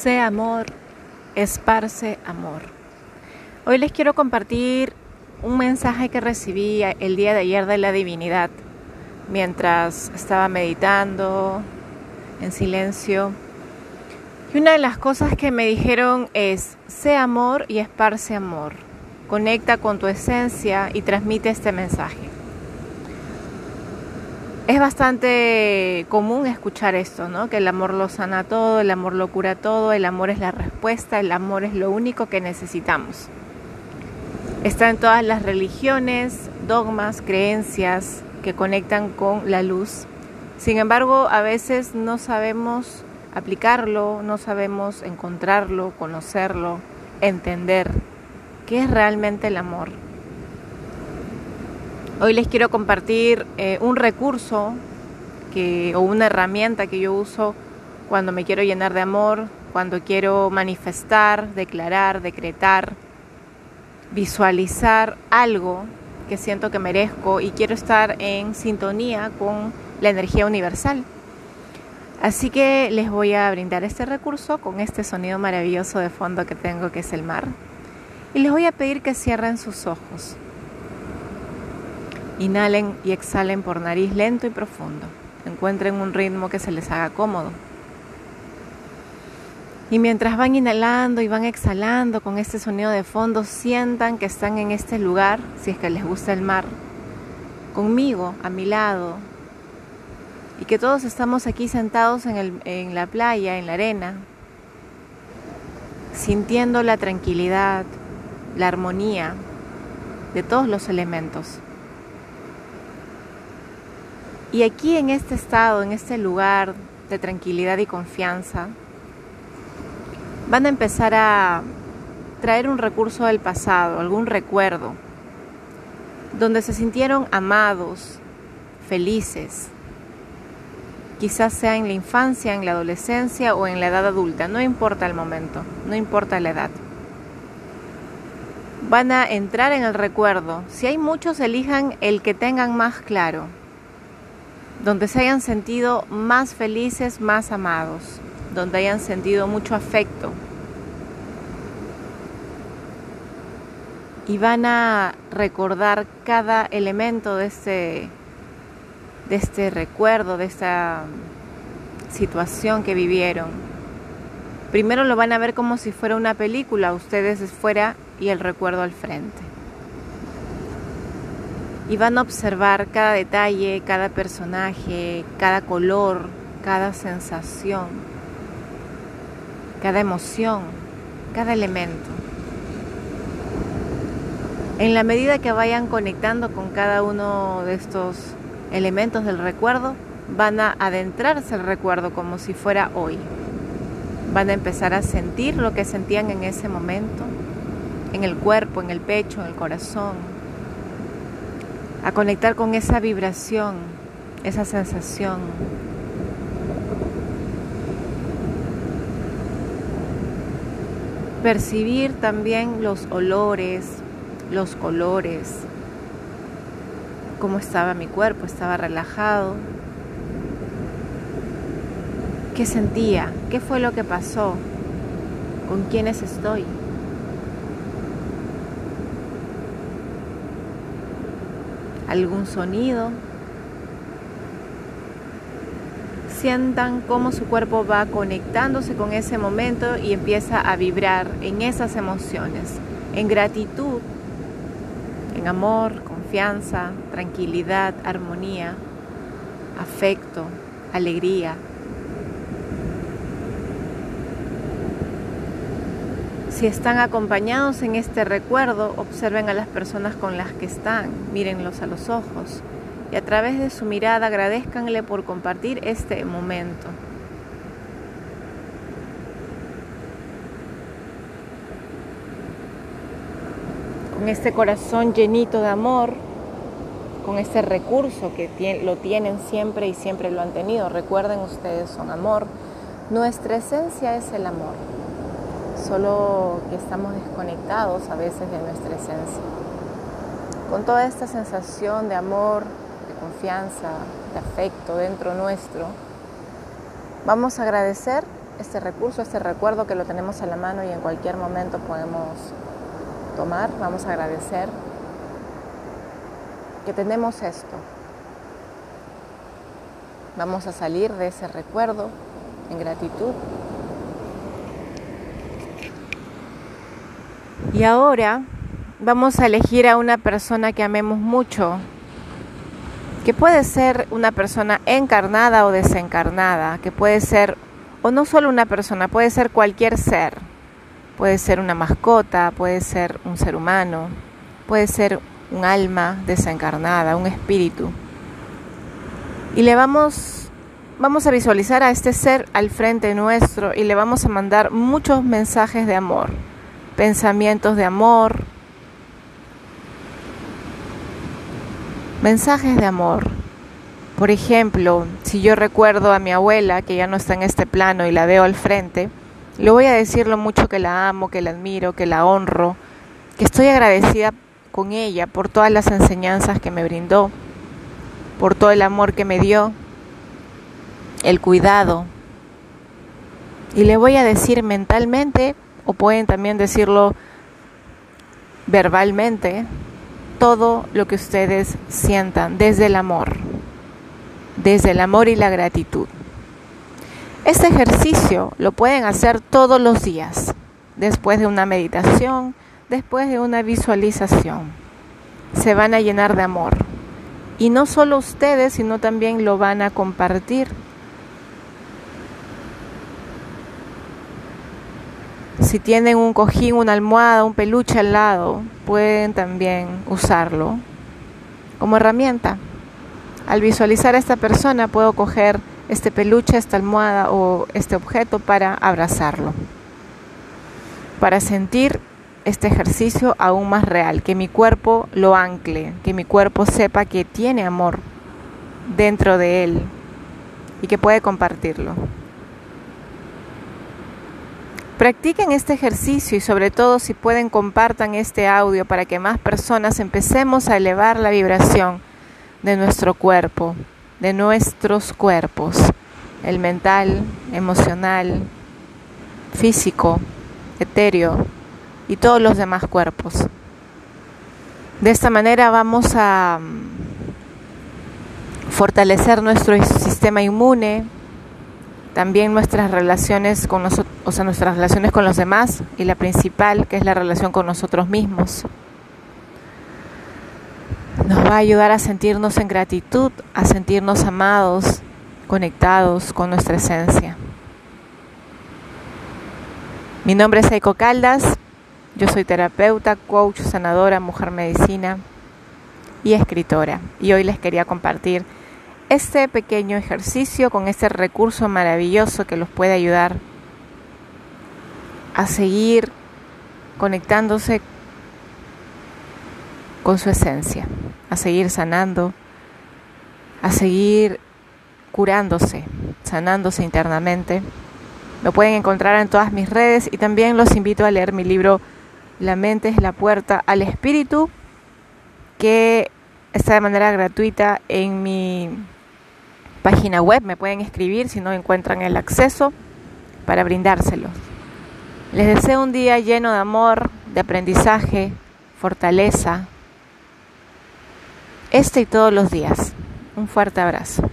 Sé amor, esparce amor. Hoy les quiero compartir un mensaje que recibí el día de ayer de la divinidad mientras estaba meditando en silencio. Y una de las cosas que me dijeron es, sé amor y esparce amor. Conecta con tu esencia y transmite este mensaje. Es bastante común escuchar esto, ¿no? Que el amor lo sana todo, el amor lo cura todo, el amor es la respuesta, el amor es lo único que necesitamos. Está en todas las religiones, dogmas, creencias que conectan con la luz. Sin embargo, a veces no sabemos aplicarlo, no sabemos encontrarlo, conocerlo, entender qué es realmente el amor. Hoy les quiero compartir eh, un recurso que, o una herramienta que yo uso cuando me quiero llenar de amor, cuando quiero manifestar, declarar, decretar, visualizar algo que siento que merezco y quiero estar en sintonía con la energía universal. Así que les voy a brindar este recurso con este sonido maravilloso de fondo que tengo que es el mar. Y les voy a pedir que cierren sus ojos. Inhalen y exhalen por nariz lento y profundo. Encuentren un ritmo que se les haga cómodo. Y mientras van inhalando y van exhalando con este sonido de fondo, sientan que están en este lugar, si es que les gusta el mar, conmigo, a mi lado, y que todos estamos aquí sentados en, en la playa, en la arena, sintiendo la tranquilidad, la armonía de todos los elementos. Y aquí en este estado, en este lugar de tranquilidad y confianza, van a empezar a traer un recurso del pasado, algún recuerdo, donde se sintieron amados, felices, quizás sea en la infancia, en la adolescencia o en la edad adulta, no importa el momento, no importa la edad. Van a entrar en el recuerdo, si hay muchos, elijan el que tengan más claro donde se hayan sentido más felices, más amados, donde hayan sentido mucho afecto. Y van a recordar cada elemento de este, de este recuerdo, de esta situación que vivieron. Primero lo van a ver como si fuera una película, ustedes fuera y el recuerdo al frente y van a observar cada detalle, cada personaje, cada color, cada sensación, cada emoción, cada elemento. En la medida que vayan conectando con cada uno de estos elementos del recuerdo, van a adentrarse el recuerdo como si fuera hoy. Van a empezar a sentir lo que sentían en ese momento, en el cuerpo, en el pecho, en el corazón, a conectar con esa vibración, esa sensación. Percibir también los olores, los colores, cómo estaba mi cuerpo, estaba relajado, qué sentía, qué fue lo que pasó, con quiénes estoy. Algún sonido. Sientan cómo su cuerpo va conectándose con ese momento y empieza a vibrar en esas emociones, en gratitud, en amor, confianza, tranquilidad, armonía, afecto, alegría, Si están acompañados en este recuerdo, observen a las personas con las que están, mírenlos a los ojos y a través de su mirada agradezcanle por compartir este momento. Con este corazón llenito de amor, con este recurso que lo tienen siempre y siempre lo han tenido. Recuerden ustedes son amor. Nuestra esencia es el amor solo que estamos desconectados a veces de nuestra esencia. Con toda esta sensación de amor, de confianza, de afecto dentro nuestro, vamos a agradecer este recurso, este recuerdo que lo tenemos a la mano y en cualquier momento podemos tomar. Vamos a agradecer que tenemos esto. Vamos a salir de ese recuerdo en gratitud. Y ahora vamos a elegir a una persona que amemos mucho, que puede ser una persona encarnada o desencarnada, que puede ser, o no solo una persona, puede ser cualquier ser, puede ser una mascota, puede ser un ser humano, puede ser un alma desencarnada, un espíritu. Y le vamos, vamos a visualizar a este ser al frente nuestro y le vamos a mandar muchos mensajes de amor, pensamientos de amor, mensajes de amor. Por ejemplo, si yo recuerdo a mi abuela que ya no está en este plano y la veo al frente, le voy a decir lo mucho que la amo, que la admiro, que la honro, que estoy agradecida con ella por todas las enseñanzas que me brindó, por todo el amor que me dio, el cuidado. Y le voy a decir mentalmente, o pueden también decirlo verbalmente, todo lo que ustedes sientan desde el amor, desde el amor y la gratitud. Este ejercicio lo pueden hacer todos los días, después de una meditación, después de una visualización. Se van a llenar de amor. Y no solo ustedes, sino también lo van a compartir. Si tienen un cojín, una almohada, un peluche al lado, pueden también usarlo como herramienta. Al visualizar a esta persona puedo coger este peluche, esta almohada o este objeto para abrazarlo, para sentir este ejercicio aún más real, que mi cuerpo lo ancle, que mi cuerpo sepa que tiene amor dentro de él y que puede compartirlo. Practiquen este ejercicio y sobre todo si pueden compartan este audio para que más personas empecemos a elevar la vibración de nuestro cuerpo, de nuestros cuerpos, el mental, emocional, físico, etéreo y todos los demás cuerpos. De esta manera vamos a mm, fortalecer nuestro sistema inmune, también nuestras relaciones con nosotros, o sea, nuestras relaciones con los demás y la principal, que es la relación con nosotros mismos. Nos va a ayudar a sentirnos en gratitud, a sentirnos amados, conectados con nuestra esencia. Mi nombre es Eiko Caldas, yo soy terapeuta, coach, sanadora, mujer medicina y escritora. Y hoy les quería compartir este pequeño ejercicio con este recurso maravilloso que los puede ayudar a seguir conectándose con su esencia, a seguir sanando, a seguir curándose, sanándose internamente. Lo pueden encontrar en todas mis redes y también los invito a leer mi libro La mente es la puerta al espíritu, que está de manera gratuita en mi página web, me pueden escribir si no encuentran el acceso para brindárselo. Les deseo un día lleno de amor, de aprendizaje, fortaleza, este y todos los días. Un fuerte abrazo.